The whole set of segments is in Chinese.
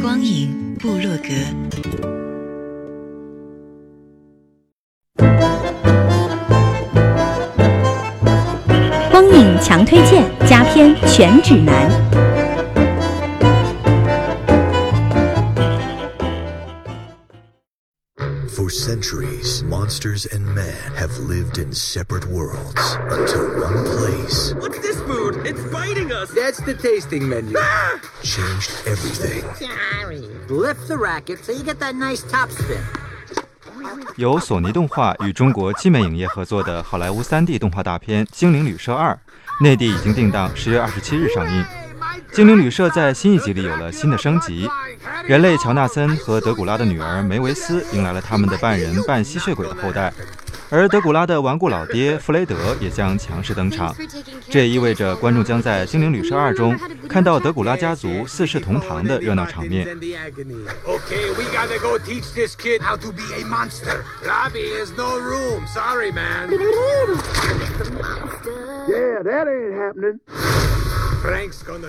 光影部落格。光影强推荐，佳片全指南。Centuries, monsters and man have lived in separate worlds until one place What's this food? It's biting us. That's the tasting menu. changed everything. Sorry. Lift the racket so you get that nice top spin. 由索尼动画与中国基美影业合作的好莱坞 3D 动画大片《精灵旅社2》，内地已经定档十月二十七日上映。《精灵旅社》在新一集里有了新的升级，人类乔纳森和德古拉的女儿梅维斯迎来了他们的半人半吸血鬼的后代，而德古拉的顽固老爹弗雷德也将强势登场。这也意味着观众将在《精灵旅社2》中看到德古拉家族四世同堂的热闹场面。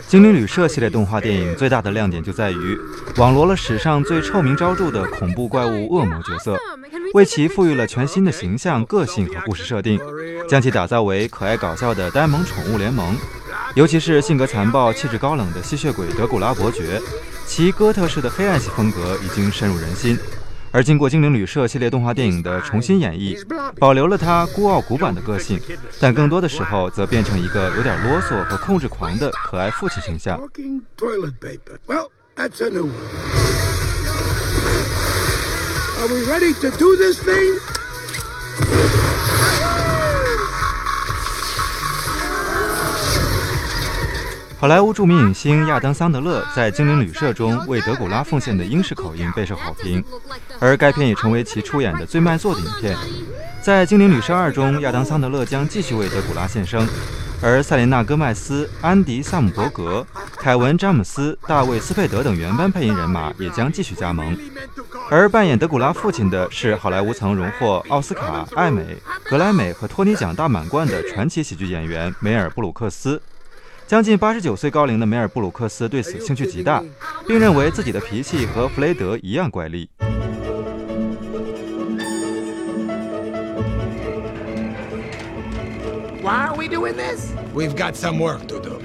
精灵旅社系列动画电影最大的亮点就在于网罗了史上最臭名昭著的恐怖怪物恶魔角色，为其赋予了全新的形象、个性和故事设定，将其打造为可爱搞笑的呆萌宠物联盟。尤其是性格残暴、气质高冷的吸血鬼德古拉伯爵，其哥特式的黑暗系风格已经深入人心。而经过精灵旅社系列动画电影的重新演绎，保留了他孤傲古板的个性，但更多的时候则变成一个有点啰嗦和控制狂的可爱父亲形象。Are we ready to do this thing? 好莱坞著名影星亚当·桑德勒在《精灵旅社》中为德古拉奉献的英式口音备受好评，而该片也成为其出演的最卖座的影片。在《精灵旅社2》中，亚当·桑德勒将继续为德古拉献声，而塞琳娜·戈麦斯、安迪·萨姆伯格、凯文·詹姆斯、大卫·斯佩德等原班配音人马也将继续加盟。而扮演德古拉父亲的是好莱坞曾荣获奥斯卡、艾美、格莱美和托尼奖大满贯的传奇喜剧演员梅尔·布鲁克斯。将近八十九岁高龄的梅尔·布鲁克斯对此兴趣极大，并认为自己的脾气和弗雷德一样怪力。 Why are we doing this? We've got some work to do.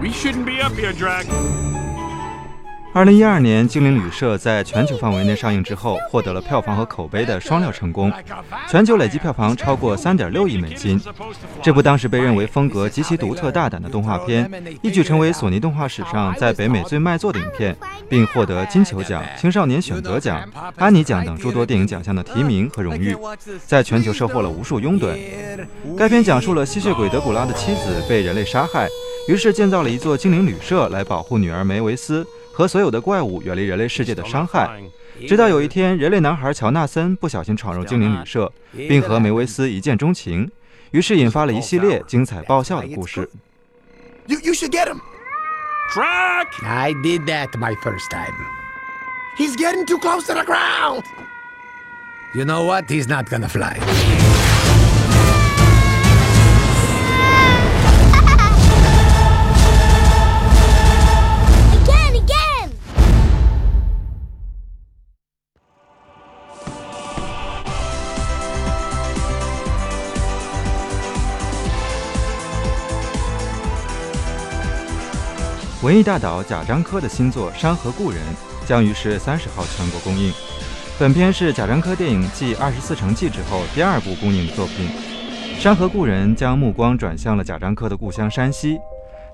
We shouldn't be up here, Drac. 二零一二年，《精灵旅社》在全球范围内上映之后，获得了票房和口碑的双料成功，全球累计票房超过三点六亿美金。这部当时被认为风格极其独特、大胆的动画片，一举成为索尼动画史上在北美最卖座的影片，并获得金球奖、青少年选择奖、安妮奖等诸多电影奖项的提名和荣誉，在全球收获了无数拥趸。该片讲述了吸血鬼德古拉的妻子被人类杀害，于是建造了一座精灵旅社来保护女儿梅维斯和所有的怪物远离人类世界的伤害。直到有一天，人类男孩乔纳森不小心闯入精灵旅社，并和梅维斯一见钟情，于是引发了一系列精彩爆笑的故事。You, you should get him. I did that my first time. He's getting too close to the ground. You know what? He's not gonna fly. 文艺大导贾樟柯的新作《山河故人》将于十月三十号全国公映。本片是贾樟柯电影继《二十四城记》之后第二部公映的作品。《山河故人》将目光转向了贾樟柯的故乡山西。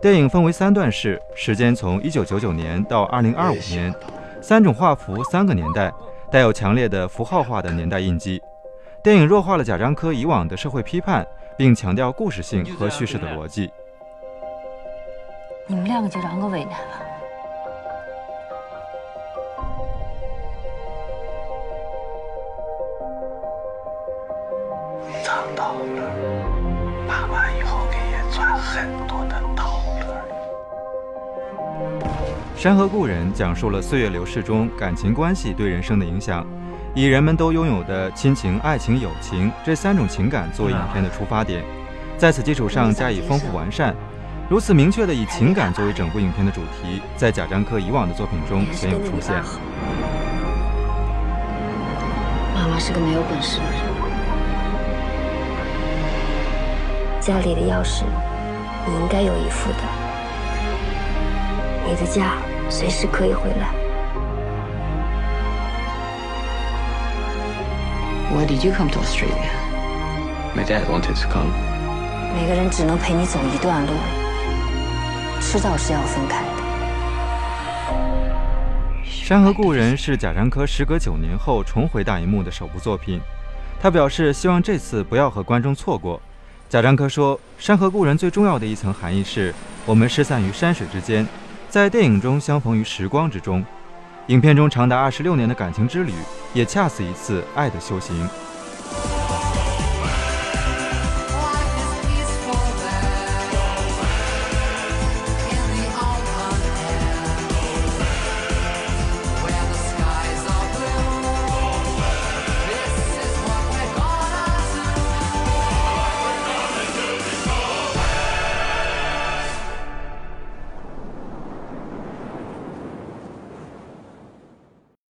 电影分为三段式，时间从1999年到2025年，三种画幅，三个年代，带有强烈的符号化的年代印记。电影弱化了贾樟柯以往的社会批判，并强调故事性和叙事的逻辑。你们两个就让我为难了。藏刀了，爸爸以后给爷赚很多的刀了。《山河故人》讲述了岁月流逝中感情关系对人生的影响，以人们都拥有的亲情、爱情、友情这三种情感作为影片的出发点，在此基础上加以丰富完善。如此明确的以情感作为整部影片的主题，在贾樟柯以往的作品中鲜有出现。妈妈是个没有本事的人，家里的钥匙你应该有一副的，你的家随时可以回来。Why did you come to Australia? My dad wanted to come. 每个人只能陪你走一段路。迟早是要分开的。《山河故人》是贾樟柯时隔九年后重回大荧幕的首部作品，他表示希望这次不要和观众错过。贾樟柯说，《山河故人》最重要的一层含义是我们失散于山水之间，在电影中相逢于时光之中。影片中长达二十六年的感情之旅，也恰似一次爱的修行。